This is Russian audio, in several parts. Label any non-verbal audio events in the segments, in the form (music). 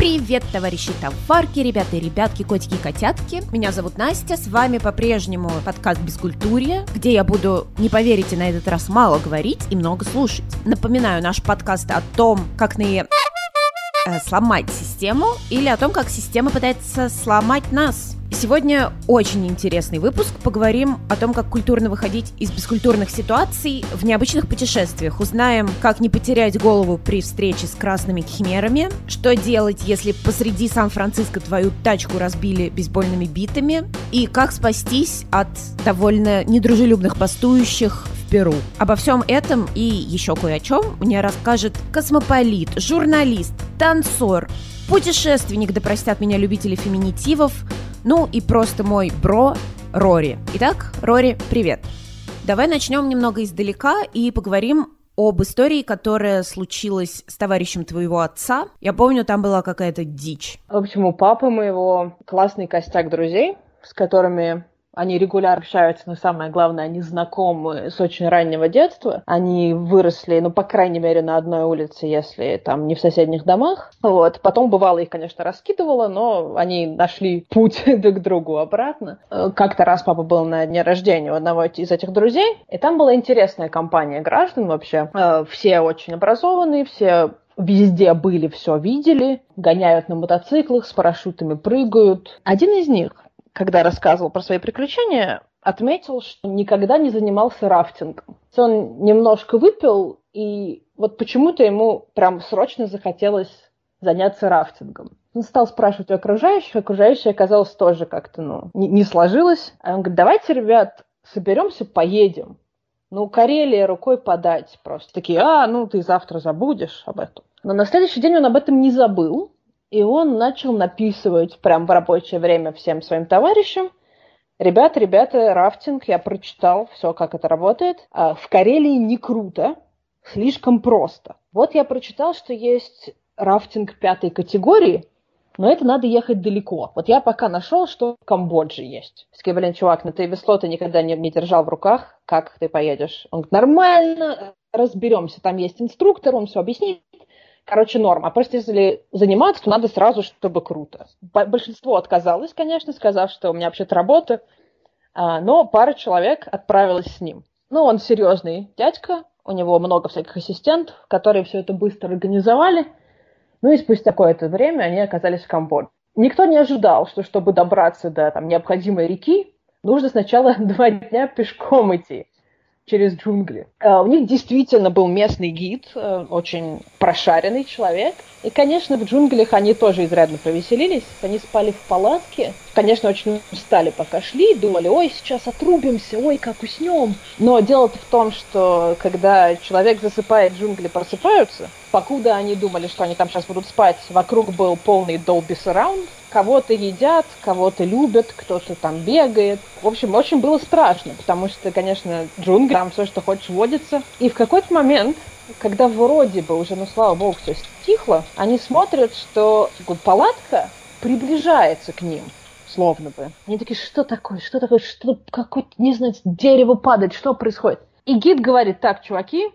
Привет, товарищи товарки, ребята и ребятки, котики и котятки. Меня зовут Настя, с вами по-прежнему подкаст «Бескультурье», где я буду, не поверите, на этот раз мало говорить и много слушать. Напоминаю, наш подкаст о том, как на э, сломать систему или о том, как система пытается сломать нас. Сегодня очень интересный выпуск. Поговорим о том, как культурно выходить из бескультурных ситуаций в необычных путешествиях. Узнаем, как не потерять голову при встрече с красными химерами, что делать, если посреди Сан-Франциско твою тачку разбили бейсбольными битами, и как спастись от довольно недружелюбных бастующих в Перу. Обо всем этом и еще кое о чем мне расскажет космополит, журналист, танцор, путешественник, да простят меня любители феминитивов, ну и просто мой бро Рори. Итак, Рори, привет. Давай начнем немного издалека и поговорим об истории, которая случилась с товарищем твоего отца. Я помню, там была какая-то дичь. В общем, у папы моего классный костяк друзей, с которыми они регулярно общаются, но самое главное, они знакомы с очень раннего детства. Они выросли, ну, по крайней мере, на одной улице, если там не в соседних домах. Вот. Потом, бывало, их, конечно, раскидывало, но они нашли путь (laughs) друг к другу обратно. Как-то раз папа был на дне рождения у одного из этих друзей, и там была интересная компания граждан вообще. Э, все очень образованные, все везде были, все видели, гоняют на мотоциклах, с парашютами прыгают. Один из них когда рассказывал про свои приключения, отметил, что никогда не занимался рафтингом. Он немножко выпил, и вот почему-то ему прям срочно захотелось заняться рафтингом. Он стал спрашивать у окружающих, окружающие оказалось тоже как-то, ну, не, не сложилось. А он говорит, давайте, ребят, соберемся, поедем. Ну, Карелия рукой подать просто. Такие, а, ну, ты завтра забудешь об этом. Но на следующий день он об этом не забыл, и он начал написывать прям в рабочее время всем своим товарищам. Ребята, ребята, рафтинг, я прочитал все, как это работает. А в Карелии не круто, слишком просто. Вот я прочитал, что есть рафтинг пятой категории, но это надо ехать далеко. Вот я пока нашел, что в Камбодже есть. Сказал, блин, чувак, ну ты весло ты никогда не, не держал в руках, как ты поедешь? Он говорит, нормально, разберемся, там есть инструктор, он все объяснит короче, норм. А просто если заниматься, то надо сразу, чтобы круто. Большинство отказалось, конечно, сказав, что у меня вообще-то работа, а, но пара человек отправилась с ним. Ну, он серьезный дядька, у него много всяких ассистентов, которые все это быстро организовали. Ну и спустя какое-то время они оказались в Камбодже. Никто не ожидал, что чтобы добраться до там, необходимой реки, нужно сначала (laughs) два дня пешком идти через джунгли. Uh, у них действительно был местный гид, uh, очень прошаренный человек. И, конечно, в джунглях они тоже изрядно повеселились. Они спали в палатке. Конечно, очень устали, пока шли. Думали, ой, сейчас отрубимся, ой, как уснем. Но дело-то в том, что когда человек засыпает, джунгли просыпаются. Покуда они думали, что они там сейчас будут спать, вокруг был полный Dolby Surround. Кого-то едят, кого-то любят, кто-то там бегает. В общем, очень было страшно, потому что, конечно, джунгли, там все, что хочешь, водится. И в какой-то момент когда вроде бы уже, ну слава богу, все стихло, они смотрят, что палатка приближается к ним, словно бы. Они такие, что такое, что такое, что какое-то, не знаю, дерево падает, что происходит? И гид говорит, так, чуваки,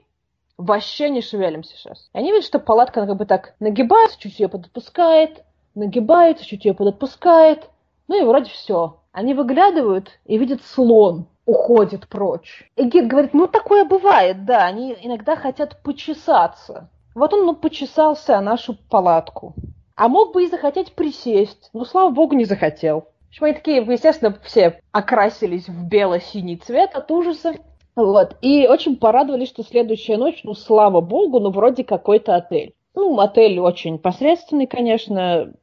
вообще не шевелимся сейчас. И они видят, что палатка как бы так нагибается, чуть ее подотпускает, нагибается, чуть ее подотпускает. Ну и вроде все. Они выглядывают и видят слон уходит прочь. И гид говорит, ну такое бывает, да, они иногда хотят почесаться. Вот он, ну, почесался о нашу палатку. А мог бы и захотеть присесть, но, слава богу, не захотел. В общем, они такие, естественно, все окрасились в бело-синий цвет от ужаса. Вот. И очень порадовались, что следующая ночь, ну, слава богу, ну, вроде какой-то отель. Ну, отель очень посредственный, конечно.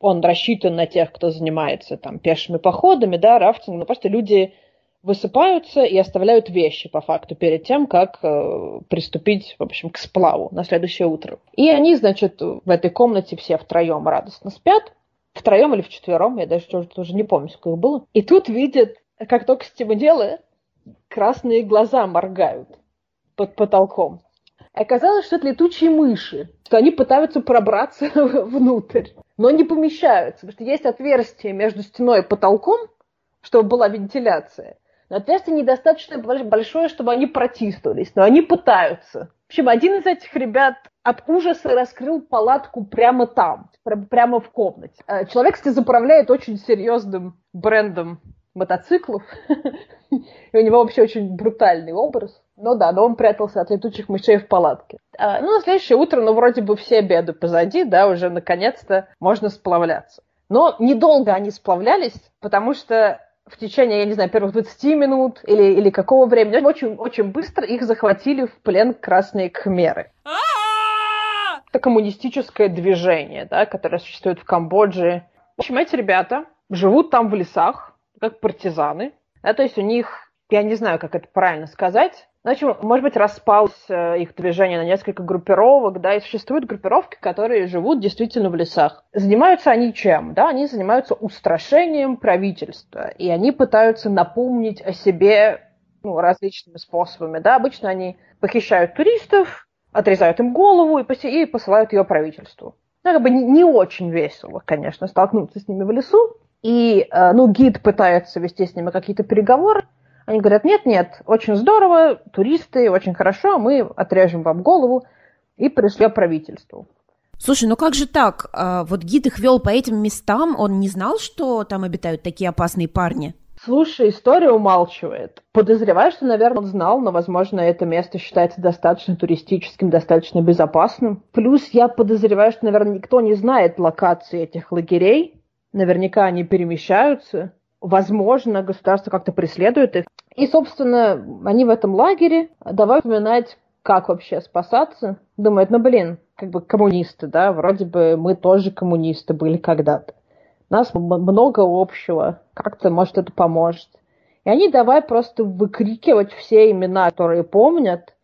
Он рассчитан на тех, кто занимается там пешими походами, да, рафтингом. Но просто люди высыпаются и оставляют вещи, по факту, перед тем, как э, приступить, в общем, к сплаву на следующее утро. И они, значит, в этой комнате все втроем радостно спят, втроем или вчетвером, я даже тоже, тоже не помню, сколько их было. И тут видят, как только с этим дело, красные глаза моргают под потолком. Оказалось, что это летучие мыши, что они пытаются пробраться (laughs) внутрь, но не помещаются, потому что есть отверстие между стеной и потолком, чтобы была вентиляция. Но отверстие недостаточно большое, чтобы они протиснулись, но они пытаются. В общем, один из этих ребят от ужаса раскрыл палатку прямо там, прямо в комнате. Э, человек, кстати, заправляет очень серьезным брендом мотоциклов. (laughs) И у него вообще очень брутальный образ. Ну да, но он прятался от летучих мышей в палатке. А, ну, на следующее утро, ну, вроде бы все беды позади, да, уже наконец-то можно сплавляться. Но недолго они сплавлялись, потому что в течение, я не знаю, первых 20 минут или, или какого времени, очень, очень быстро их захватили в плен красные кхмеры. Это коммунистическое движение, да, которое существует в Камбодже. В общем, эти ребята живут там в лесах, как партизаны. Да, то есть у них, я не знаю, как это правильно сказать, Значит, может быть, распалось э, их движение на несколько группировок, да, и существуют группировки, которые живут действительно в лесах. Занимаются они чем? Да, они занимаются устрашением правительства, и они пытаются напомнить о себе ну, различными способами, да, обычно они похищают туристов, отрезают им голову и, посылают ее правительству. Ну, как бы не, не очень весело, конечно, столкнуться с ними в лесу. И, э, ну, гид пытается вести с ними какие-то переговоры, они говорят, нет-нет, очень здорово, туристы, очень хорошо, мы отрежем вам голову и пришли правительству. Слушай, ну как же так? А, вот гид их вел по этим местам, он не знал, что там обитают такие опасные парни? Слушай, история умалчивает. Подозреваю, что, наверное, он знал, но, возможно, это место считается достаточно туристическим, достаточно безопасным. Плюс я подозреваю, что, наверное, никто не знает локации этих лагерей. Наверняка они перемещаются возможно, государство как-то преследует их. И, собственно, они в этом лагере. Давай вспоминать, как вообще спасаться. Думают, ну, блин, как бы коммунисты, да, вроде бы мы тоже коммунисты были когда-то. У нас много общего. Как-то, может, это поможет. И они давай просто выкрикивать все имена, которые помнят.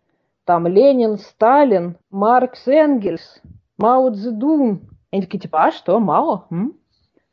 Там Ленин, Сталин, Маркс, Энгельс, Мао Цзэдун. Они такие, типа, а что, Мао? М?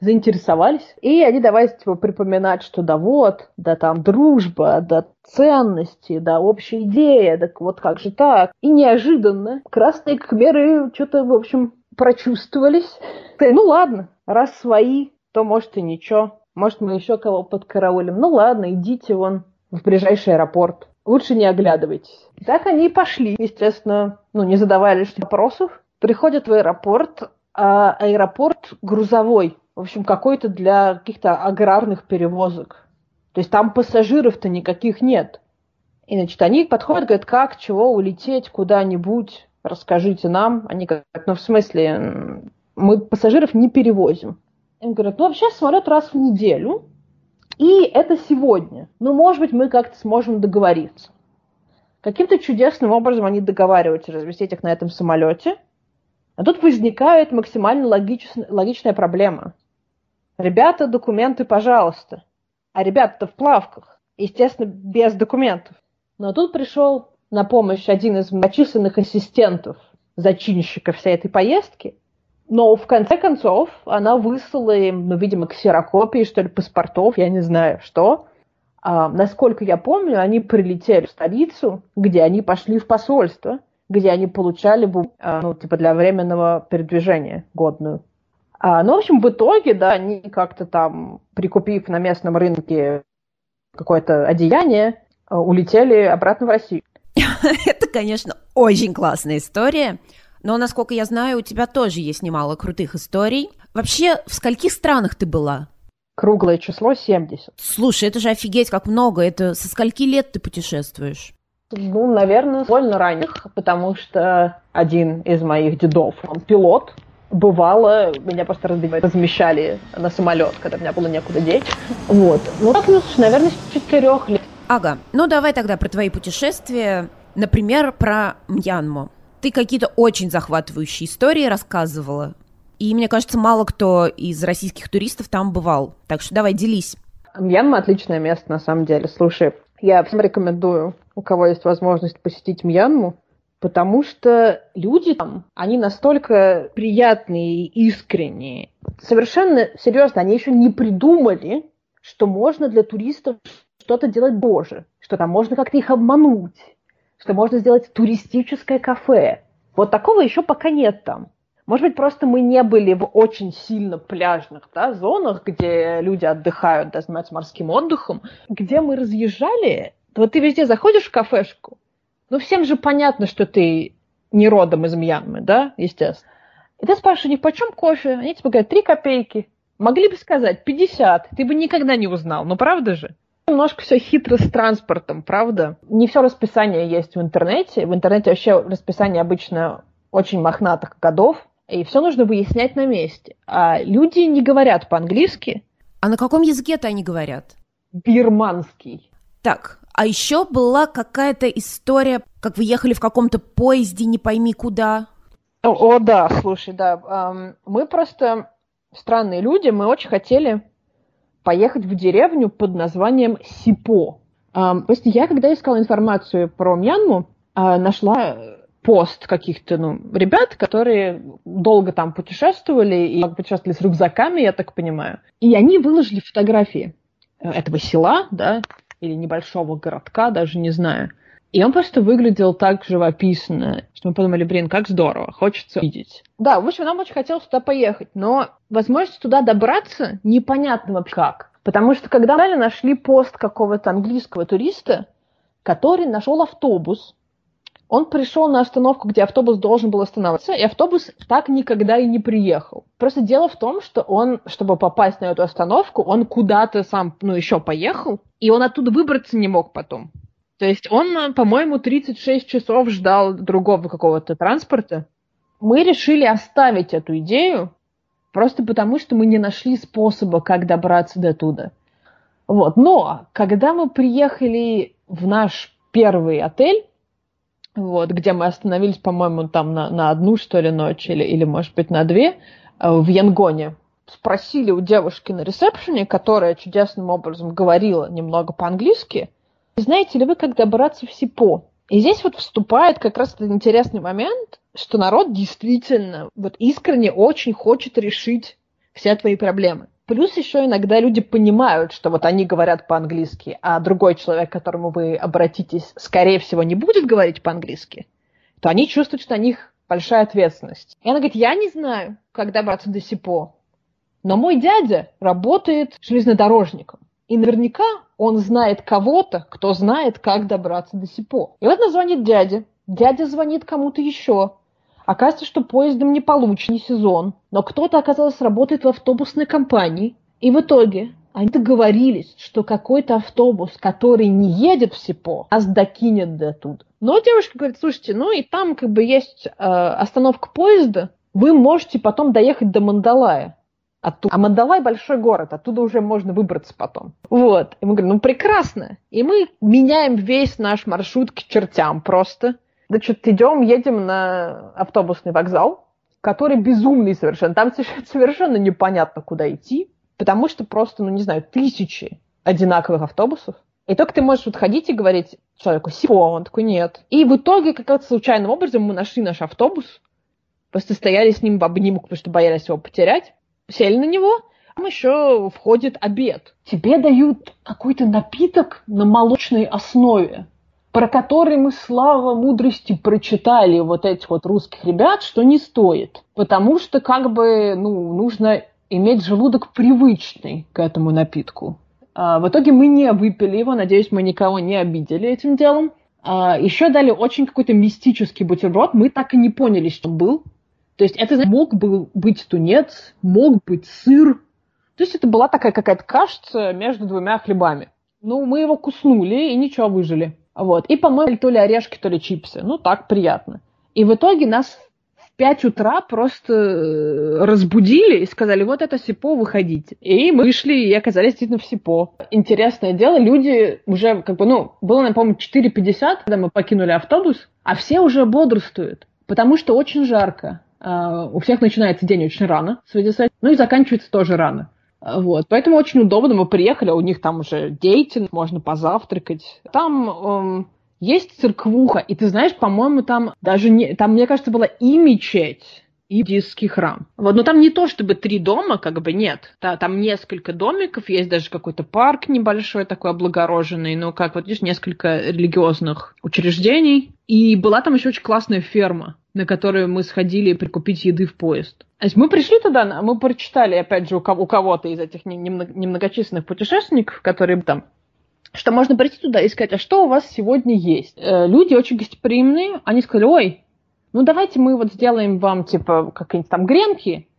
Заинтересовались. И они давай типа, припоминать, что да вот, да там дружба, да ценности, да общая идея, так вот как же так. И неожиданно красные кхмеры что-то, в общем, прочувствовались. Ну ладно, раз свои, то может и ничего. Может, мы еще кого подкараулим. Ну ладно, идите вон в ближайший аэропорт. Лучше не оглядывайтесь. Так они и пошли. Естественно, ну, не задавая лишних вопросов. Приходят в аэропорт, а аэропорт грузовой в общем, какой-то для каких-то аграрных перевозок. То есть там пассажиров-то никаких нет. И, значит, они подходят, говорят, как, чего, улететь куда-нибудь, расскажите нам. Они говорят, ну, в смысле, мы пассажиров не перевозим. Они говорят, ну, вообще самолет раз в неделю, и это сегодня. Ну, может быть, мы как-то сможем договориться. Каким-то чудесным образом они договариваются разместить их на этом самолете. А тут возникает максимально логичная, проблема. Ребята, документы, пожалуйста. А ребята-то в плавках. Естественно, без документов. Но тут пришел на помощь один из многочисленных ассистентов зачинщика всей этой поездки. Но в конце концов она выслала им, ну, видимо, ксерокопии, что ли, паспортов, я не знаю, что. А, насколько я помню, они прилетели в столицу, где они пошли в посольство, где они получали, а, ну, типа, для временного передвижения годную. А, ну, в общем, в итоге, да, они как-то там, прикупив на местном рынке какое-то одеяние, а, улетели обратно в Россию. (laughs) Это, конечно, очень классная история. Но, насколько я знаю, у тебя тоже есть немало крутых историй. Вообще, в скольких странах ты была? Круглое число 70. Слушай, это же офигеть как много. Это со скольки лет ты путешествуешь? Ну, наверное, довольно ранних, потому что один из моих дедов, он пилот, бывало, меня просто размещали на самолет, когда меня было некуда деть. Вот. Ну, так, ну, наверное, с четырех лет. Ага. Ну, давай тогда про твои путешествия. Например, про Мьянму. Ты какие-то очень захватывающие истории рассказывала. И мне кажется, мало кто из российских туристов там бывал. Так что давай, делись. Мьянма отличное место, на самом деле. Слушай, я всем рекомендую, у кого есть возможность посетить Мьянму потому что люди там, они настолько приятные и искренние. Совершенно серьезно, они еще не придумали, что можно для туристов что-то делать боже, что там можно как-то их обмануть, что можно сделать туристическое кафе. Вот такого еще пока нет там. Может быть, просто мы не были в очень сильно пляжных да, зонах, где люди отдыхают, да, занимаются морским отдыхом, где мы разъезжали. Вот ты везде заходишь в кафешку, Ну, всем же понятно, что ты не родом из Мьянмы, да, естественно. И ты спрашиваешь у них, почем кофе? Они тебе говорят, 3 копейки. Могли бы сказать 50, ты бы никогда не узнал, ну правда же? Немножко все хитро с транспортом, правда? Не все расписание есть в интернете. В интернете вообще расписание обычно очень мохнатых годов, и все нужно выяснять на месте. А люди не говорят по-английски. А на каком языке-то они говорят? Бирманский. Так, а еще была какая-то история, как вы ехали в каком-то поезде, не пойми куда. О, о да, слушай, да. Мы просто странные люди, мы очень хотели поехать в деревню под названием Сипо. Просто я, когда искала информацию про Мьянму, э, нашла пост каких-то ну, ребят, которые долго там путешествовали и путешествовали с рюкзаками, я так понимаю. И они выложили фотографии этого села, да, или небольшого городка, даже не знаю. И он просто выглядел так живописно, что мы подумали, блин, как здорово, хочется видеть. Да, в общем, нам очень хотелось туда поехать, но возможность туда добраться непонятно вообще как. Потому что когда мы нашли пост какого-то английского туриста, который нашел автобус, он пришел на остановку, где автобус должен был останавливаться, и автобус так никогда и не приехал. Просто дело в том, что он, чтобы попасть на эту остановку, он куда-то сам, ну, еще поехал, и он оттуда выбраться не мог потом. То есть он, по-моему, 36 часов ждал другого какого-то транспорта. Мы решили оставить эту идею, просто потому что мы не нашли способа, как добраться до туда. Вот. Но когда мы приехали в наш первый отель, вот, где мы остановились, по-моему, там на, на одну, что ли, ночь, или, или, может быть, на две, э, в Янгоне. Спросили у девушки на ресепшене, которая чудесным образом говорила немного по-английски, знаете ли вы, как добраться в СИПО? И здесь вот вступает как раз этот интересный момент, что народ действительно вот искренне очень хочет решить все твои проблемы. Плюс еще иногда люди понимают, что вот они говорят по-английски, а другой человек, к которому вы обратитесь, скорее всего, не будет говорить по-английски, то они чувствуют, что на них большая ответственность. И она говорит, я не знаю, как добраться до СИПО, но мой дядя работает железнодорожником. И наверняка он знает кого-то, кто знает, как добраться до СИПО. И вот она звонит дяде. Дядя звонит кому-то еще. Оказывается, что поездом не получен, не сезон. Но кто-то, оказалось, работает в автобусной компании. И в итоге они договорились, что какой-то автобус, который не едет в СИПО, нас докинет до туда. Но девушка говорит, слушайте, ну и там как бы есть э, остановка поезда, вы можете потом доехать до Мандалая. Оттуда. А Мандалай большой город, оттуда уже можно выбраться потом. Вот. И мы говорим, ну прекрасно. И мы меняем весь наш маршрут к чертям просто. Значит, идем, едем на автобусный вокзал, который безумный совершенно. Там (laughs) совершенно непонятно, куда идти, потому что просто, ну не знаю, тысячи одинаковых автобусов. И только ты можешь вот ходить и говорить человеку «Сипо», он такой «нет». И в итоге, как-то случайным образом, мы нашли наш автобус, просто стояли с ним в обнимку, потому что боялись его потерять, сели на него, там еще входит обед. Тебе дают какой-то напиток на молочной основе про который мы, слава мудрости, прочитали вот этих вот русских ребят, что не стоит. Потому что как бы, ну, нужно иметь желудок привычный к этому напитку. А, в итоге мы не выпили его, надеюсь, мы никого не обидели этим делом. А, еще дали очень какой-то мистический бутерброд, мы так и не поняли, что был. То есть это мог был быть тунец, мог быть сыр. То есть это была такая какая-то кашица между двумя хлебами. Ну, мы его куснули и ничего, выжили. Вот. И, по-моему, то ли орешки, то ли чипсы. Ну, так, приятно. И в итоге нас в 5 утра просто э, разбудили и сказали, вот это СИПО, выходите. И мы вышли и оказались действительно в СИПО. Интересное дело, люди уже, как бы, ну, было, напомню, 4.50, когда мы покинули автобус, а все уже бодрствуют, потому что очень жарко. Uh, у всех начинается день очень рано, с этим, ну и заканчивается тоже рано. Вот. Поэтому очень удобно. Мы приехали, у них там уже деятельность, можно позавтракать. Там эм, есть церквуха, и ты знаешь, по-моему, там даже не... Там, мне кажется, была и мечеть, и буддийский храм. Вот, но там не то, чтобы три дома, как бы нет. Там несколько домиков, есть даже какой-то парк небольшой такой облагороженный, ну, как вот видишь, несколько религиозных учреждений. И была там еще очень классная ферма на которую мы сходили прикупить еды в поезд. Есть мы пришли туда, мы прочитали, опять же, у, кого- то из этих немногочисленных путешественников, которые там что можно прийти туда и сказать, а что у вас сегодня есть? Э, люди очень гостеприимные, они сказали, ой, ну давайте мы вот сделаем вам типа какие-нибудь там гренки,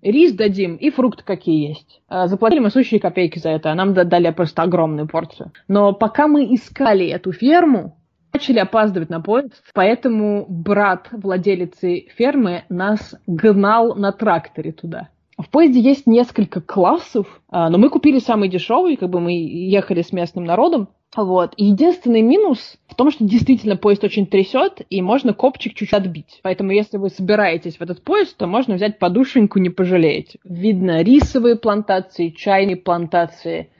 рис дадим и фрукты какие есть. Э, заплатили мы сущие копейки за это, а нам дали просто огромную порцию. Но пока мы искали эту ферму, начали опаздывать на поезд, поэтому брат владелицы фермы нас гнал на тракторе туда. В поезде есть несколько классов, а, но мы купили самый дешевый, как бы мы ехали с местным народом. Вот. И единственный минус в том, что действительно поезд очень трясет, и можно копчик чуть отбить. Поэтому, если вы собираетесь в этот поезд, то можно взять подушеньку, не пожалеете. Видно рисовые плантации, чайные плантации,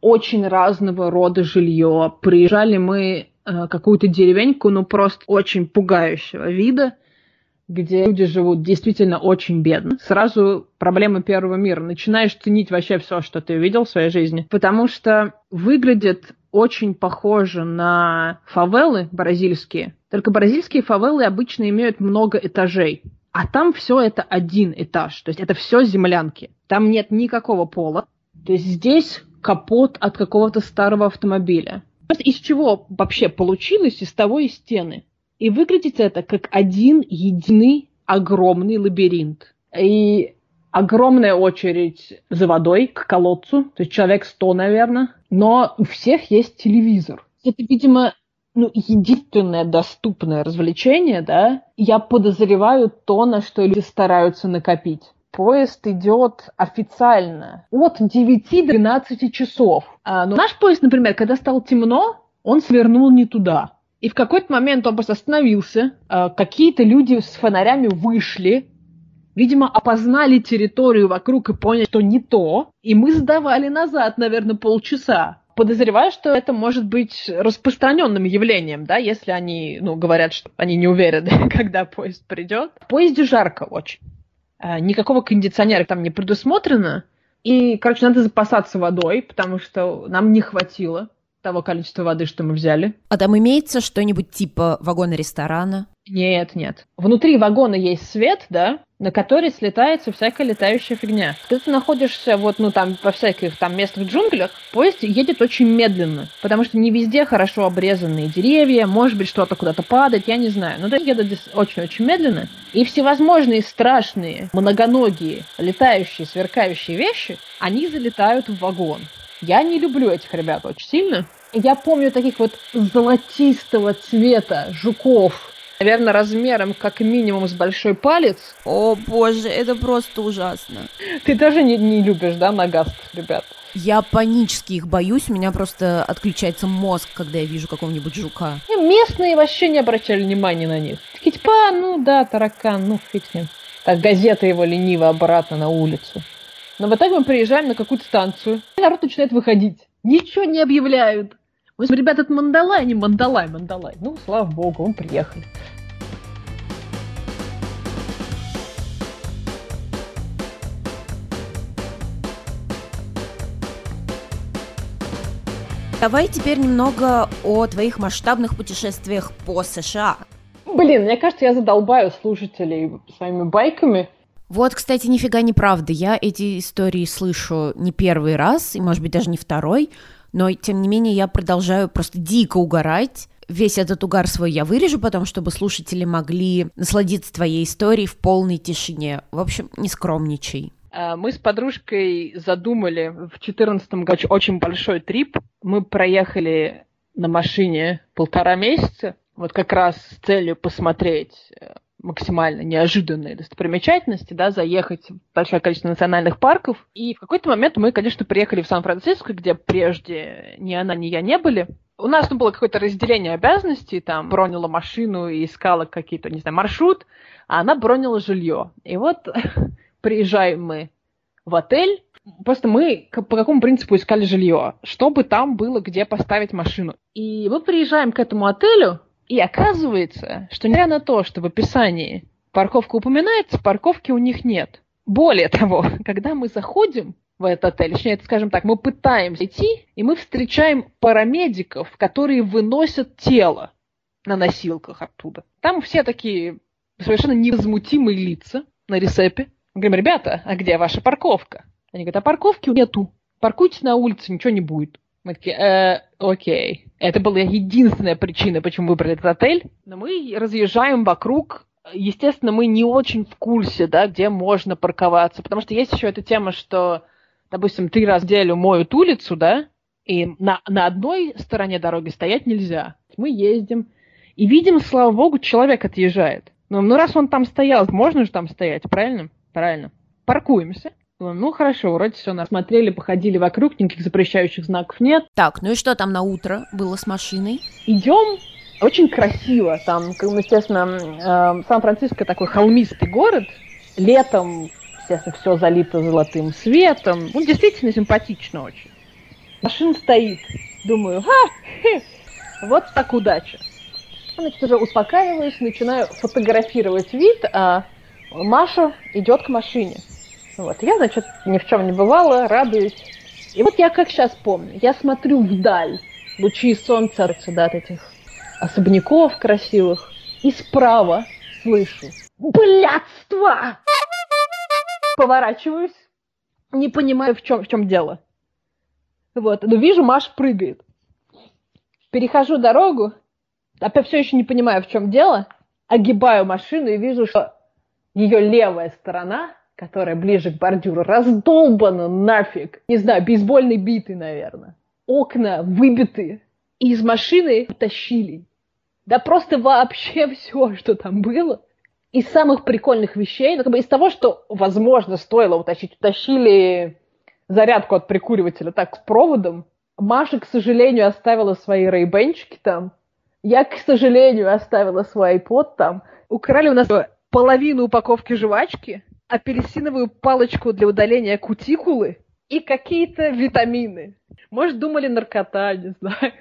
очень разного рода жилье. Приезжали мы какую-то деревеньку, ну просто очень пугающего вида где люди живут действительно очень бедно, сразу проблемы первого мира. Начинаешь ценить вообще все, что ты видел в своей жизни, потому что выглядит очень похоже на фавелы бразильские. Только бразильские фавелы обычно имеют много этажей. А там все это один этаж, то есть это все землянки. Там нет никакого пола. То есть здесь капот от какого-то старого автомобиля. Из чего вообще получилось, из того и стены. И выглядит это как один единый огромный лабиринт. И огромная очередь за водой к колодцу, то есть человек сто, наверное. Но у всех есть телевизор. Это, видимо, ну, единственное доступное развлечение, да, я подозреваю то, на что люди стараются накопить. Поезд идет официально от 9 до 12 часов. А, но наш поезд, например, когда стало темно, он свернул не туда. И в какой-то момент он просто остановился, а, какие-то люди с фонарями вышли, видимо, опознали территорию вокруг и поняли, что не то, и мы сдавали назад, наверное, полчаса. Подозреваю, что это может быть распространенным явлением, да, если они, ну, говорят, что они не уверены, (laughs) когда поезд придет. В поезде жарко очень. А, никакого кондиционера там не предусмотрено. И, короче, надо запасаться водой, потому что нам не хватило того количества воды, что мы взяли. А там имеется что-нибудь типа вагона ресторана? Нет, нет. Внутри вагона есть свет, да, на который слетается всякая летающая фигня. Когда ты находишься вот, ну, там, во всяких там местных джунглях, поезд едет очень медленно, потому что не везде хорошо обрезанные деревья, может быть, что-то куда-то падает, я не знаю. Но это едет очень-очень медленно. И всевозможные страшные, многоногие, летающие, сверкающие вещи, они залетают в вагон. Я не люблю этих ребят очень сильно. Я помню таких вот золотистого цвета жуков, наверное, размером как минимум с большой палец. О боже, это просто ужасно. Ты тоже не, не любишь, да, нагастых ребят? Я панически их боюсь, у меня просто отключается мозг, когда я вижу какого-нибудь жука. И местные вообще не обращали внимания на них. Такие типа, а, ну да, таракан, ну фиг с ним. Так газета его лениво обратно на улицу. Но в итоге мы приезжаем на какую-то станцию, и народ начинает выходить. Ничего не объявляют. Мы ребята, это Мандалай, не Мандалай, Мандалай. Ну, слава богу, мы приехали. Давай теперь немного о твоих масштабных путешествиях по США. Блин, мне кажется, я задолбаю слушателей своими байками. Вот, кстати, нифига не правда. Я эти истории слышу не первый раз, и, может быть, даже не второй, но, тем не менее, я продолжаю просто дико угорать. Весь этот угар свой я вырежу потом, чтобы слушатели могли насладиться твоей историей в полной тишине. В общем, не скромничай. А, мы с подружкой задумали в 2014 году очень большой трип. Мы проехали на машине полтора месяца, вот как раз с целью посмотреть э, максимально неожиданные достопримечательности, да, заехать в большое количество национальных парков. И в какой-то момент мы, конечно, приехали в Сан-Франциско, где прежде ни она, ни я не были. У нас ну, было какое-то разделение обязанностей, там, бронила машину и искала какие-то, не знаю, маршрут, а она бронила жилье. И вот (laughs) приезжаем мы в отель, Просто мы по какому принципу искали жилье? Чтобы там было где поставить машину. И мы приезжаем к этому отелю, и оказывается, что несмотря на то, что в описании парковка упоминается, парковки у них нет. Более того, (laughs) когда мы заходим в этот отель, точнее, скажем так, мы пытаемся идти, и мы встречаем парамедиков, которые выносят тело на носилках оттуда. Там все такие совершенно невозмутимые лица на ресепе. Мы говорим, ребята, а где ваша парковка? Они говорят, а парковки нету. Паркуйтесь на улице, ничего не будет. Мы такие, э, окей. Это была единственная причина, почему выбрали этот отель. Но мы разъезжаем вокруг. Естественно, мы не очень в курсе, да, где можно парковаться. Потому что есть еще эта тема, что, допустим, три раза в неделю моют улицу, да, и на, на одной стороне дороги стоять нельзя. Мы ездим и видим, слава богу, человек отъезжает. Ну, ну раз он там стоял, можно же там стоять, правильно? Правильно. Паркуемся. Ну, хорошо, вроде все насмотрели, походили вокруг, никаких запрещающих знаков нет. Так, ну и что там на утро было с машиной? Идем, очень красиво. Там, естественно, э, Сан-Франциско такой холмистый город. Летом, естественно, все залито золотым светом. Ну, действительно симпатично очень. Машина стоит. Думаю, ха, вот так удача. Значит, уже успокаиваюсь, начинаю фотографировать вид, а Маша идет к машине. Вот. Я, значит, ни в чем не бывала, радуюсь. И вот я как сейчас помню, я смотрю вдаль, лучи солнца да, от этих особняков красивых, и справа слышу «Блядство!» Поворачиваюсь, не понимаю, в чем, в чем дело. Вот, но вижу, Маш прыгает. Перехожу дорогу, опять все еще не понимаю, в чем дело, огибаю машину и вижу, что ее левая сторона которая ближе к бордюру, раздолбана нафиг. Не знаю, бейсбольной биты, наверное. Окна выбиты. И из машины утащили. Да просто вообще (laughs) все, что там было. Из самых прикольных вещей, ну, как бы из того, что, возможно, стоило утащить, утащили зарядку от прикуривателя так с проводом. Маша, к сожалению, оставила свои рейбенчики там. Я, к сожалению, оставила свой iPod там. Украли у нас половину упаковки жвачки – апельсиновую палочку для удаления кутикулы и какие-то витамины. Может, думали наркота, не знаю.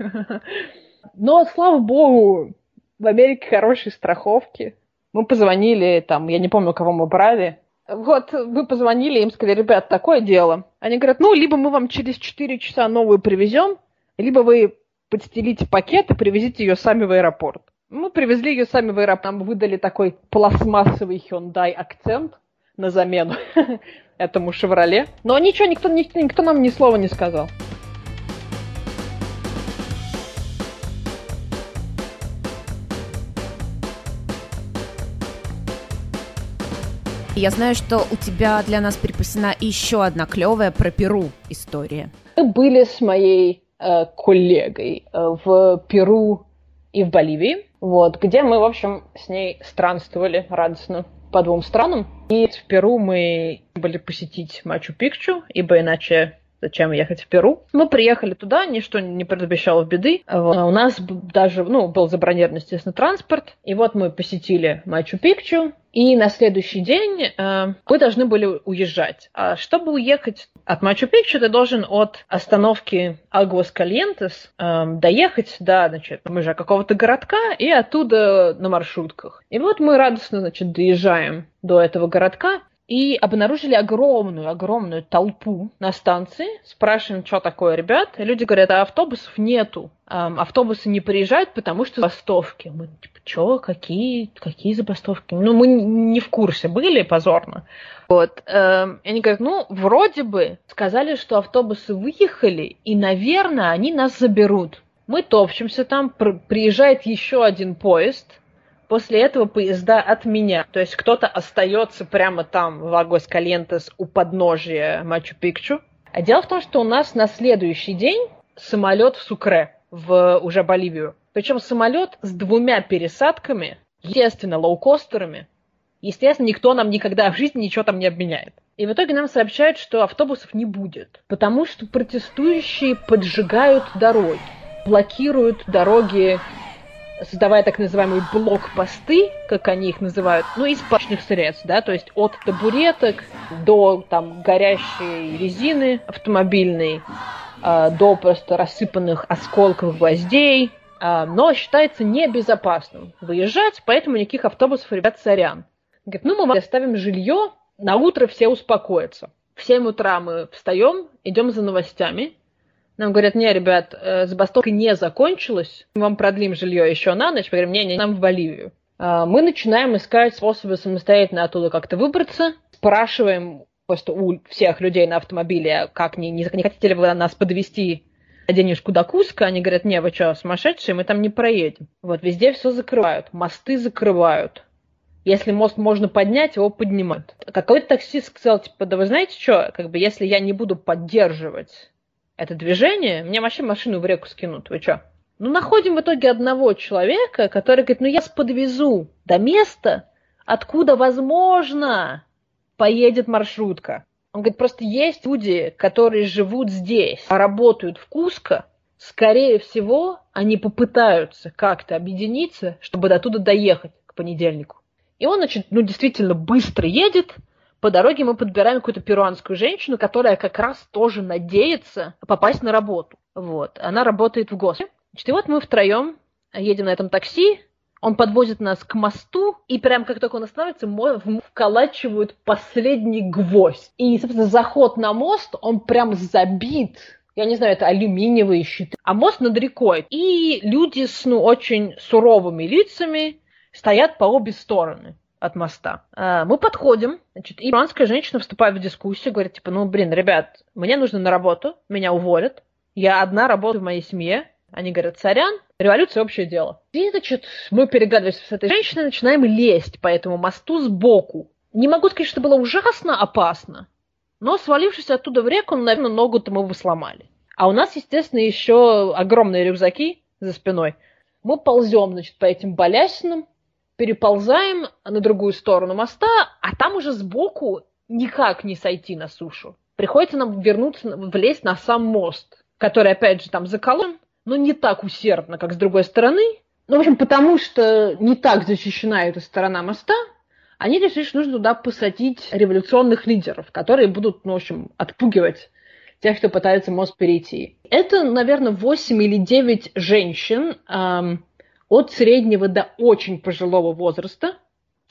Но, слава богу, в Америке хорошие страховки. Мы позвонили, там, я не помню, кого мы брали. Вот, мы позвонили, им сказали, ребят, такое дело. Они говорят, ну, либо мы вам через 4 часа новую привезем, либо вы подстелите пакет и привезите ее сами в аэропорт. Мы привезли ее сами в аэропорт, нам выдали такой пластмассовый Hyundai акцент – на замену (laughs) этому «Шевроле». Но ничего, никто, никто, никто нам ни слова не сказал. Я знаю, что у тебя для нас припасена еще одна клевая про Перу история. Мы были с моей э, коллегой э, в Перу и в Боливии, вот, где мы, в общем, с ней странствовали радостно по двум странам. И в Перу мы были посетить Мачу-Пикчу, ибо иначе зачем ехать в Перу. Мы приехали туда, ничто не предобещало беды. Вот. У нас даже, ну, был забронирован, естественно, транспорт. И вот мы посетили Мачу-Пикчу, и на следующий день э, вы должны были уезжать. А чтобы уехать от Мачу-Пикчу, ты должен от остановки Агуас Кальентес э, доехать до, значит, мы же какого-то городка и оттуда на маршрутках. И вот мы радостно, значит, доезжаем до этого городка, и обнаружили огромную, огромную толпу на станции. Спрашиваем, что такое, ребят. И люди говорят, а автобусов нету. Эм, автобусы не приезжают, потому что забастовки. Мы типа, что, какие, какие забастовки? Ну, мы не в курсе были, позорно. Вот. Эм, и они говорят, ну, вроде бы сказали, что автобусы выехали, и, наверное, они нас заберут. Мы топчемся там, приезжает еще один поезд – После этого поезда от меня. То есть кто-то остается прямо там, в Лагос Калентес, у подножия Мачу-Пикчу. А дело в том, что у нас на следующий день самолет в Сукре, в уже Боливию. Причем самолет с двумя пересадками, естественно, лоукостерами. Естественно, никто нам никогда в жизни ничего там не обменяет. И в итоге нам сообщают, что автобусов не будет, потому что протестующие поджигают дороги, блокируют дороги создавая так называемые блокпосты, как они их называют, ну, из пачных средств, да, то есть от табуреток до там горящей резины автомобильной, э, до просто рассыпанных осколков гвоздей, э, но считается небезопасным выезжать, поэтому никаких автобусов, ребят, сорян. Говорит, ну, мы вам оставим жилье, на утро все успокоятся. В 7 утра мы встаем, идем за новостями, нам говорят, не, ребят, э, забастовка не закончилась, мы вам продлим жилье еще на ночь. Мы говорим, не, не, нам в Боливию. А, мы начинаем искать способы самостоятельно оттуда как-то выбраться, спрашиваем просто у всех людей на автомобиле, как не, не, не хотите ли вы нас подвести оденешь куда Куска, они говорят, не, вы что, сумасшедшие, мы там не проедем. Вот, везде все закрывают, мосты закрывают. Если мост можно поднять, его поднимают. Какой-то таксист сказал, типа, да вы знаете что, как бы, если я не буду поддерживать это движение, мне вообще машину в реку скинут, вы что? Ну, находим в итоге одного человека, который говорит, ну, я подвезу до места, откуда, возможно, поедет маршрутка. Он говорит, просто есть люди, которые живут здесь, а работают в Куско, скорее всего, они попытаются как-то объединиться, чтобы до туда доехать к понедельнику. И он, значит, ну, действительно быстро едет. По дороге мы подбираем какую-то перуанскую женщину, которая как раз тоже надеется попасть на работу. Вот. Она работает в ГОСе. Значит, и вот мы втроем едем на этом такси, он подвозит нас к мосту, и прям как только он останавливается, вколачивают последний гвоздь. И, собственно, заход на мост, он прям забит я не знаю, это алюминиевые щиты, а мост над рекой. И люди с ну, очень суровыми лицами стоят по обе стороны от моста. А, мы подходим, значит, и иранская женщина вступает в дискуссию, говорит, типа, ну, блин, ребят, мне нужно на работу, меня уволят, я одна работаю в моей семье, они говорят, сорян, революция – общее дело. И, значит, мы переглядываемся с этой женщиной, начинаем лезть по этому мосту сбоку. Не могу сказать, что было ужасно опасно, но свалившись оттуда в реку, наверное, ногу-то мы бы сломали. А у нас, естественно, еще огромные рюкзаки за спиной. Мы ползем, значит, по этим балясинам, переползаем на другую сторону моста, а там уже сбоку никак не сойти на сушу. Приходится нам вернуться, влезть на сам мост, который, опять же, там заколон, но не так усердно, как с другой стороны. Ну, в общем, потому что не так защищена эта сторона моста, они решили, что нужно туда посадить революционных лидеров, которые будут, ну, в общем, отпугивать тех, кто пытается мост перейти. Это, наверное, 8 или 9 женщин эм, от среднего до очень пожилого возраста,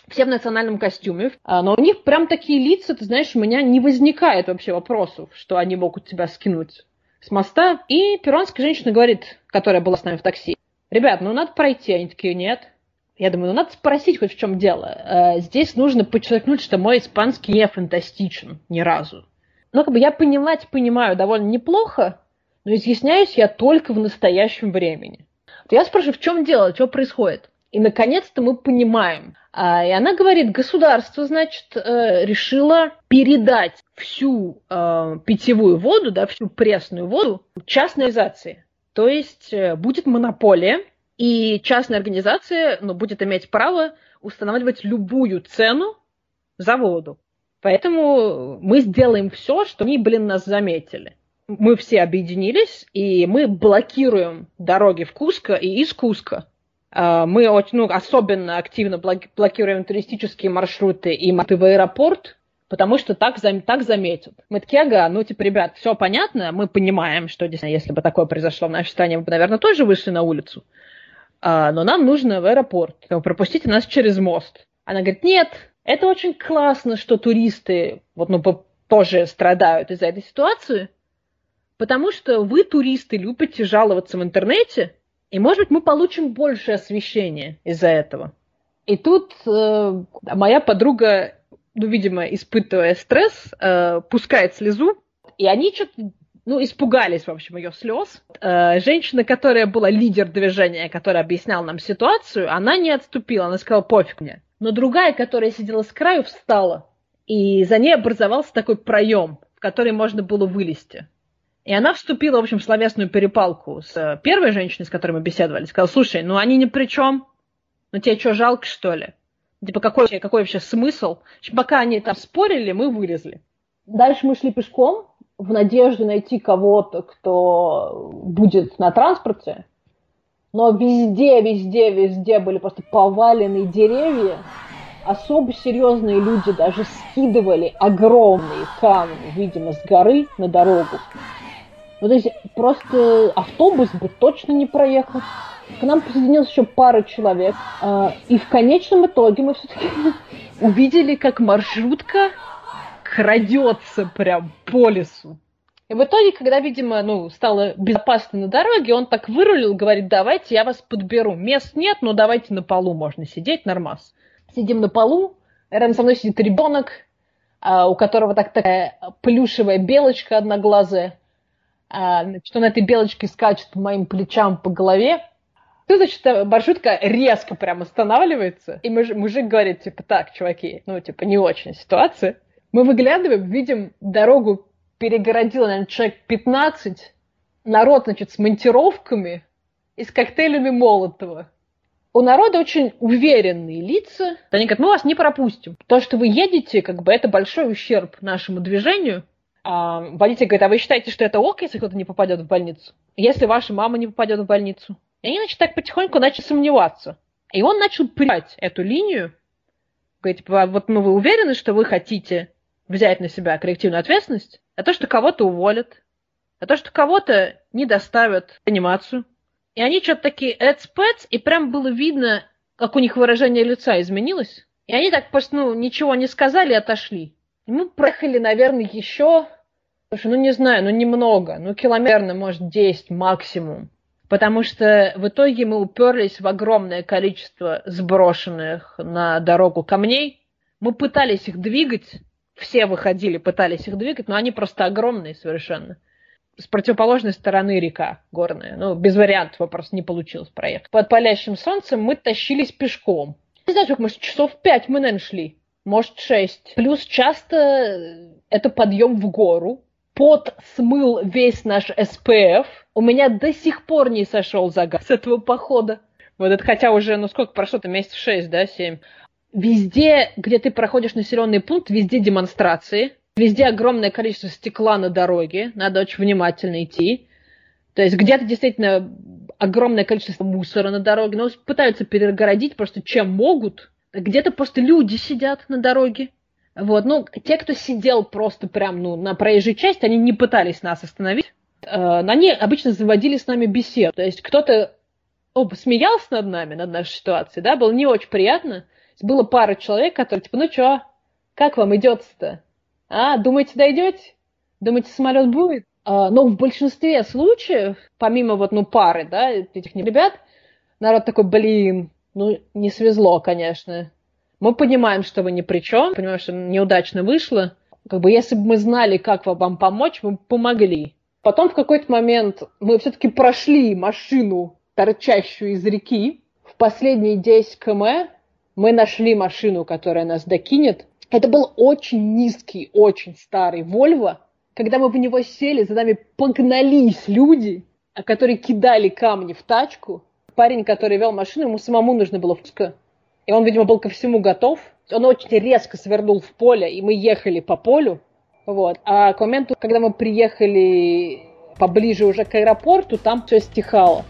все в национальном костюме, а, но у них прям такие лица, ты знаешь, у меня не возникает вообще вопросов, что они могут тебя скинуть с моста. И перуанская женщина говорит, которая была с нами в такси, ребят, ну надо пройти. Они такие, нет. Я думаю, ну надо спросить хоть в чем дело. Э, здесь нужно подчеркнуть, что мой испанский не фантастичен ни разу. Ну, как бы я понимать понимаю довольно неплохо, но изъясняюсь я только в настоящем времени. Я спрашиваю, в чем дело, что происходит? И, наконец-то, мы понимаем. А, и она говорит, государство, значит, э, решило передать всю э, питьевую воду, да, всю пресную воду частной организации. То есть э, будет монополия, и частная организация ну, будет иметь право устанавливать любую цену за воду. Поэтому мы сделаем все, что они, блин, нас заметили. Мы все объединились, и мы блокируем дороги в Куско и из Куско а, мы очень, ну, особенно активно блокируем туристические маршруты и маты в аэропорт, потому что так, так заметят. Мы такие, ага, ну, типа, ребят, все понятно, мы понимаем, что действительно, если бы такое произошло в нашей стране, мы бы, наверное, тоже вышли на улицу. А, но нам нужно в аэропорт. Пропустите нас через мост. Она говорит, нет, это очень классно, что туристы вот, ну, тоже страдают из-за этой ситуации, потому что вы, туристы, любите жаловаться в интернете, и, может быть, мы получим больше освещения из-за этого. И тут э, моя подруга, ну, видимо, испытывая стресс, э, пускает слезу, и они что-то ну, испугались, в общем, ее слез. Э, женщина, которая была лидер движения, которая объясняла нам ситуацию, она не отступила, она сказала, пофиг мне. Но другая, которая сидела с краю, встала, и за ней образовался такой проем, в который можно было вылезти. И она вступила, в общем, в словесную перепалку с э, первой женщиной, с которой мы беседовали. Сказала, слушай, ну они ни при чем. Ну тебе что, жалко, что ли? Типа, какой, какой вообще смысл? Пока они там спорили, мы вылезли. Дальше мы шли пешком в надежде найти кого-то, кто будет на транспорте. Но везде, везде, везде были просто поваленные деревья. Особо серьезные люди даже скидывали огромные камни, видимо, с горы на дорогу. Ну, то есть просто автобус бы точно не проехал. К нам присоединилась еще пара человек. А, и в конечном итоге мы все-таки (laughs) увидели, как маршрутка крадется прям по лесу. И в итоге, когда, видимо, ну, стало безопасно на дороге, он так вырулил, говорит, давайте я вас подберу. Мест нет, но давайте на полу можно сидеть, нормас. Сидим на полу, рядом со мной сидит ребенок, а, у которого так такая плюшевая белочка одноглазая. А, значит, он этой белочкой скачет по моим плечам, по голове. Тут, значит, маршрутка резко прям останавливается, и муж, мужик говорит, типа, так, чуваки, ну, типа, не очень ситуация. Мы выглядываем, видим, дорогу перегородила, наверное, человек 15, народ, значит, с монтировками и с коктейлями Молотова. У народа очень уверенные лица. Они говорят, мы вас не пропустим. То, что вы едете, как бы, это большой ущерб нашему движению. А водитель говорит, а вы считаете, что это ок, если кто-то не попадет в больницу? Если ваша мама не попадет в больницу? И они, значит, так потихоньку начали сомневаться. И он начал принять эту линию. Говорит, типа, вот ну, вы уверены, что вы хотите взять на себя коллективную ответственность? А то, что кого-то уволят, а то, что кого-то не доставят в анимацию. И они что-то такие эцпэц, и прям было видно, как у них выражение лица изменилось. И они так просто, ну, ничего не сказали и отошли. Мы проехали, наверное, еще, слушай, ну не знаю, ну немного, ну километр, может, 10 максимум. Потому что в итоге мы уперлись в огромное количество сброшенных на дорогу камней. Мы пытались их двигать, все выходили, пытались их двигать, но они просто огромные совершенно. С противоположной стороны река горная. Ну, без вариантов вопрос не получилось проехать. Под палящим солнцем мы тащились пешком. Не знаю, сколько, может, часов пять мы, наверное, шли. Может, шесть. Плюс часто это подъем в гору. Пот смыл весь наш СПФ. У меня до сих пор не сошел загаз с этого похода. Вот это хотя уже, ну сколько прошло-то, месяцев шесть, да, семь везде, где ты проходишь населенный пункт, везде демонстрации, везде огромное количество стекла на дороге, надо очень внимательно идти. То есть где-то действительно огромное количество мусора на дороге, но пытаются перегородить просто чем могут. Где-то просто люди сидят на дороге. Вот, ну, те, кто сидел просто прям, ну, на проезжей части, они не пытались нас остановить. Э, они обычно заводили с нами беседу. То есть кто-то о, смеялся над нами, над нашей ситуацией, да, было не очень приятно было пара человек, которые, типа, ну чё, как вам идется-то? А, думаете, дойдете? Думаете, самолет будет? А, но в большинстве случаев, помимо вот, ну, пары, да, этих ребят, народ такой, блин, ну, не свезло, конечно. Мы понимаем, что вы ни при чем, понимаем, что неудачно вышло. Как бы, если бы мы знали, как вам помочь, мы бы помогли. Потом в какой-то момент мы все-таки прошли машину, торчащую из реки. В последние 10 км мы нашли машину, которая нас докинет. Это был очень низкий, очень старый Вольво. Когда мы в него сели, за нами погнались люди, которые кидали камни в тачку. Парень, который вел машину, ему самому нужно было впуска. И он, видимо, был ко всему готов. Он очень резко свернул в поле, и мы ехали по полю. Вот. А к моменту, когда мы приехали поближе уже к аэропорту, там все стихало.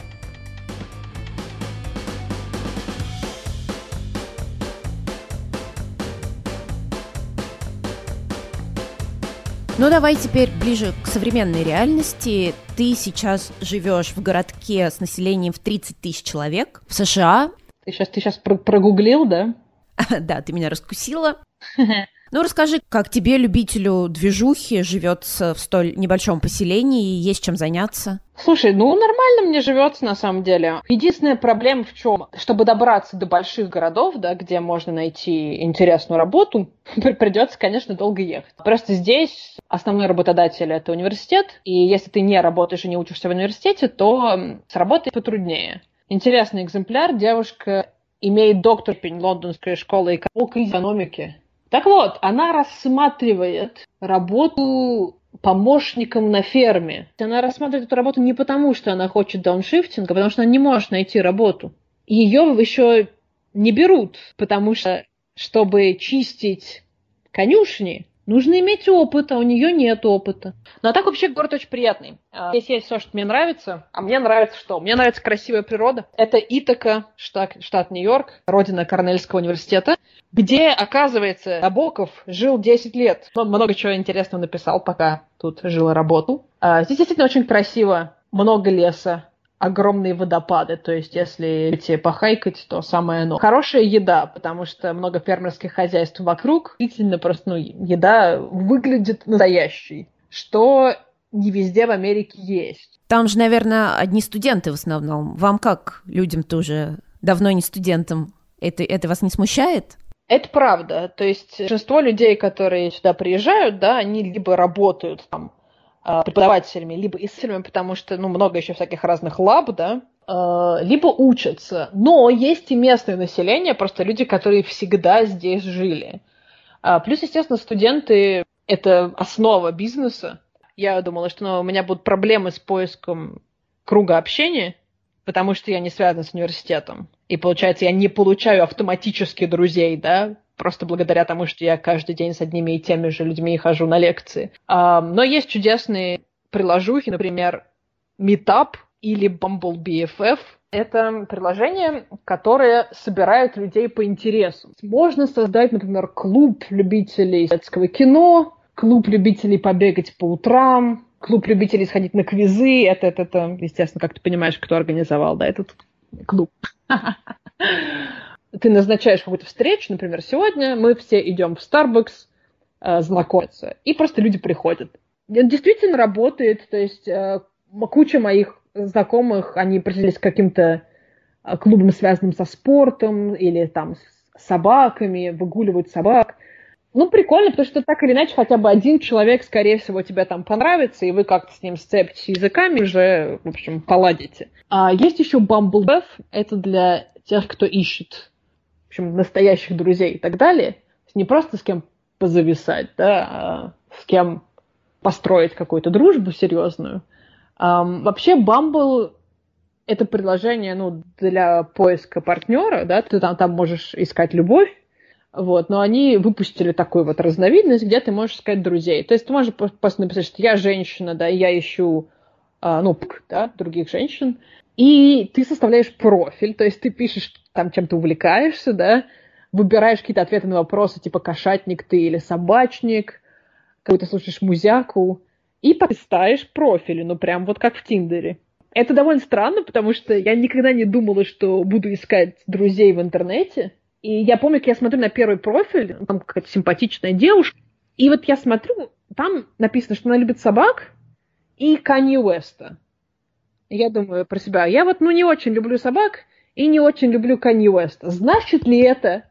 Ну, давай теперь ближе к современной реальности. Ты сейчас живешь в городке с населением в 30 тысяч человек в США. Ты сейчас, ты сейчас прогуглил, да? (laughs) Да, ты меня раскусила. (laughs) Ну, расскажи, как тебе, любителю движухи, живется в столь небольшом поселении и есть чем заняться? Слушай, ну нормально мне живется на самом деле. Единственная проблема в чем? Чтобы добраться до больших городов, да, где можно найти интересную работу, (laughs) придется, конечно, долго ехать. Просто здесь основной работодатель это университет, и если ты не работаешь и не учишься в университете, то с работой потруднее. Интересный экземпляр. Девушка имеет доктор Лондонской школы экономики так вот, она рассматривает работу помощником на ферме. Она рассматривает эту работу не потому, что она хочет дауншифтинга, а потому что она не может найти работу. Ее еще не берут, потому что, чтобы чистить конюшни, Нужно иметь опыт, а у нее нет опыта. Ну а так вообще город очень приятный. А, здесь есть все, что мне нравится. А мне нравится что? Мне нравится красивая природа. Это Итака, штат, штат Нью-Йорк, родина Корнельского университета, где, оказывается, Набоков жил 10 лет. Он много чего интересного написал, пока тут жил и работал. А, здесь действительно очень красиво, много леса, огромные водопады. То есть, если идти похайкать, то самое оно. Хорошая еда, потому что много фермерских хозяйств вокруг. Действительно, просто ну, еда выглядит настоящей. Что не везде в Америке есть. Там же, наверное, одни студенты в основном. Вам как, людям тоже давно не студентам, это, это вас не смущает? Это правда. То есть большинство людей, которые сюда приезжают, да, они либо работают там преподавателями, либо исследователями, потому что, ну, много еще всяких разных лаб, да, э, либо учатся. Но есть и местное население, просто люди, которые всегда здесь жили. А, плюс, естественно, студенты – это основа бизнеса. Я думала, что ну, у меня будут проблемы с поиском круга общения, потому что я не связана с университетом. И получается, я не получаю автоматически друзей, да, просто благодаря тому, что я каждый день с одними и теми же людьми хожу на лекции. А, но есть чудесные приложухи, например, Meetup или Bumble BFF. Это приложение, которое собирает людей по интересу. Можно создать, например, клуб любителей детского кино, клуб любителей побегать по утрам, клуб любителей сходить на квизы. Это, это, это естественно, как ты понимаешь, кто организовал, да, этот клуб. Ты назначаешь какую-то встречу, например, сегодня мы все идем в Starbucks э, знакомиться, и просто люди приходят. Это действительно работает, то есть э, куча моих знакомых, они к каким-то э, клубам, связанным со спортом, или там с собаками, выгуливают собак. Ну, прикольно, потому что так или иначе хотя бы один человек, скорее всего, тебе там понравится, и вы как-то с ним сцепите языками, уже, в общем, поладите. А есть еще Bumble это для тех, кто ищет, в общем, настоящих друзей и так далее. Не просто с кем позависать, да, а с кем построить какую-то дружбу серьезную. Um, вообще, Bumble это приложение, ну, для поиска партнера, да, ты там, там можешь искать любовь, вот, но они выпустили такую вот разновидность, где ты можешь искать друзей. То есть ты можешь просто написать, что я женщина, да, и я ищу, а, ну, да, других женщин, и ты составляешь профиль, то есть ты пишешь там, чем ты увлекаешься, да, выбираешь какие-то ответы на вопросы, типа кошатник ты или собачник, какую-то слушаешь музяку, и поставишь профили, ну, прям вот как в Тиндере. Это довольно странно, потому что я никогда не думала, что буду искать друзей в интернете, и я помню, как я смотрю на первый профиль, там какая-то симпатичная девушка, и вот я смотрю, там написано, что она любит собак и Канье Уэста. Я думаю про себя, я вот ну не очень люблю собак и не очень люблю Канье Уэста. Значит ли это,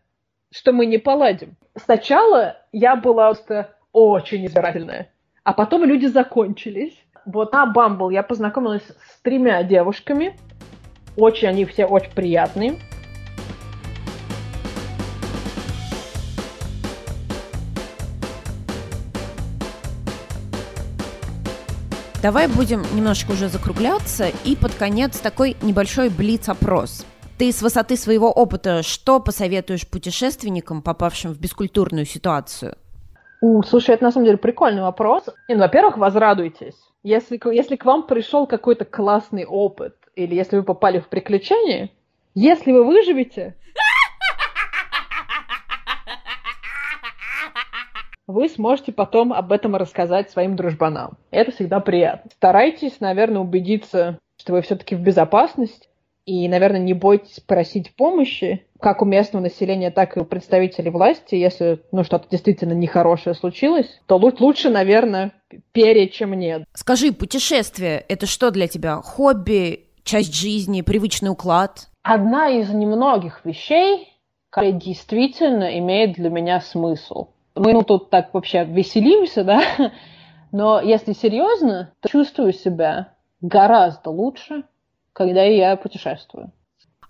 что мы не поладим? Сначала я была просто очень избирательная, а потом люди закончились. Вот на Бамбл я познакомилась с тремя девушками. Очень они все очень приятные. Давай будем немножко уже закругляться и под конец такой небольшой блиц-опрос. Ты с высоты своего опыта что посоветуешь путешественникам, попавшим в бескультурную ситуацию? У, слушай, это на самом деле прикольный вопрос. И, ну, во-первых, возрадуйтесь. Если, если к вам пришел какой-то классный опыт, или если вы попали в приключение, если вы выживете, вы сможете потом об этом рассказать своим дружбанам. Это всегда приятно. Старайтесь, наверное, убедиться, что вы все-таки в безопасности, и, наверное, не бойтесь просить помощи, как у местного населения, так и у представителей власти. Если ну, что-то действительно нехорошее случилось, то лучше, наверное, пере, чем нет. Скажи, путешествие – это что для тебя? Хобби, часть жизни, привычный уклад? Одна из немногих вещей, которая действительно имеет для меня смысл мы ну, тут так вообще веселимся, да, но если серьезно, то чувствую себя гораздо лучше, когда я путешествую.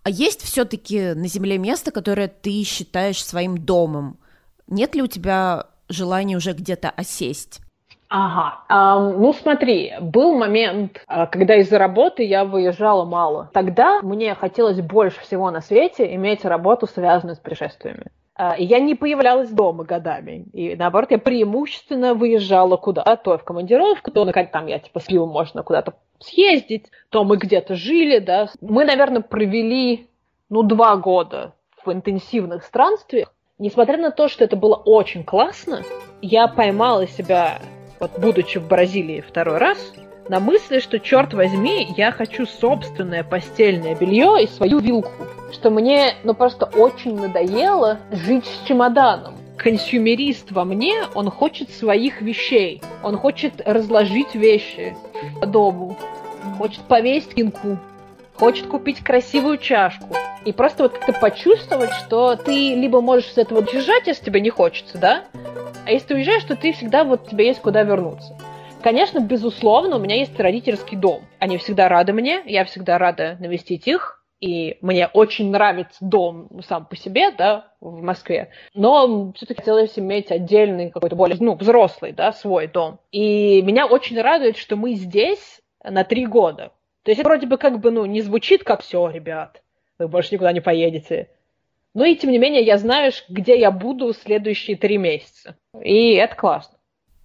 А есть все-таки на Земле место, которое ты считаешь своим домом? Нет ли у тебя желания уже где-то осесть? Ага. Um, ну смотри, был момент, а, когда из-за работы я выезжала мало. Тогда мне хотелось больше всего на свете иметь работу, связанную с путешествиями. А, и я не появлялась дома годами. И наоборот, я преимущественно выезжала куда-то, в командировку, то там я типа с Пилом можно куда-то съездить, то мы где-то жили, да. Мы, наверное, провели, ну, два года в интенсивных странствиях. Несмотря на то, что это было очень классно, я поймала себя, вот будучи в Бразилии второй раз, на мысли, что, черт возьми, я хочу собственное постельное белье и свою вилку. Что мне, ну, просто очень надоело жить с чемоданом. Консюмерист во мне, он хочет своих вещей. Он хочет разложить вещи по дому. Хочет повесить кинку. Хочет купить красивую чашку. И просто вот как-то почувствовать, что ты либо можешь с этого уезжать, если тебе не хочется, да? А если ты уезжаешь, то ты всегда вот тебе есть куда вернуться. Конечно, безусловно, у меня есть родительский дом. Они всегда рады мне, я всегда рада навестить их, и мне очень нравится дом сам по себе, да, в Москве, но все-таки хотелось иметь отдельный какой-то более, ну, взрослый, да, свой дом. И меня очень радует, что мы здесь на три года. То есть это вроде бы как бы, ну, не звучит как все, ребят, вы больше никуда не поедете. Но и тем не менее я знаю, где я буду следующие три месяца. И это классно.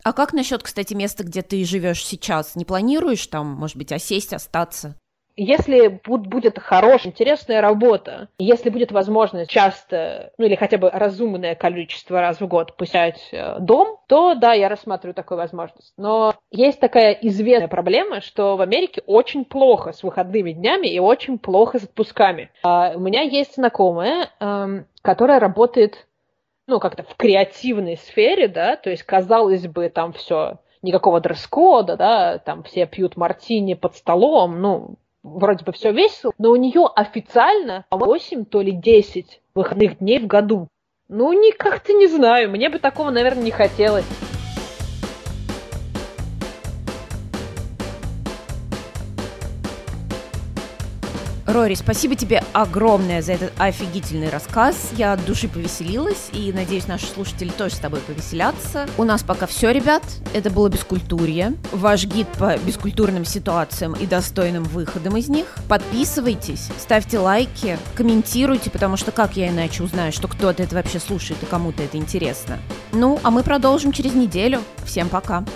А как насчет, кстати, места, где ты живешь сейчас? Не планируешь там, может быть, осесть, остаться? Если будет хорошая, интересная работа, если будет возможность часто, ну или хотя бы разумное количество раз в год посещать э, дом, то да, я рассматриваю такую возможность. Но есть такая известная проблема, что в Америке очень плохо с выходными днями и очень плохо с отпусками. А у меня есть знакомая, эм, которая работает ну, как-то в креативной сфере, да, то есть, казалось бы, там все, никакого дресс-кода, да, там все пьют мартини под столом, ну, вроде бы все весело, но у нее официально 8, то ли 10 выходных дней в году. Ну, не как-то не знаю, мне бы такого, наверное, не хотелось. Рори, спасибо тебе огромное за этот офигительный рассказ. Я от души повеселилась, и надеюсь, наши слушатели тоже с тобой повеселятся. У нас пока все, ребят. Это было Бескультурье. Ваш гид по бескультурным ситуациям и достойным выходам из них. Подписывайтесь, ставьте лайки, комментируйте, потому что как я иначе узнаю, что кто-то это вообще слушает и кому-то это интересно. Ну, а мы продолжим через неделю. Всем пока.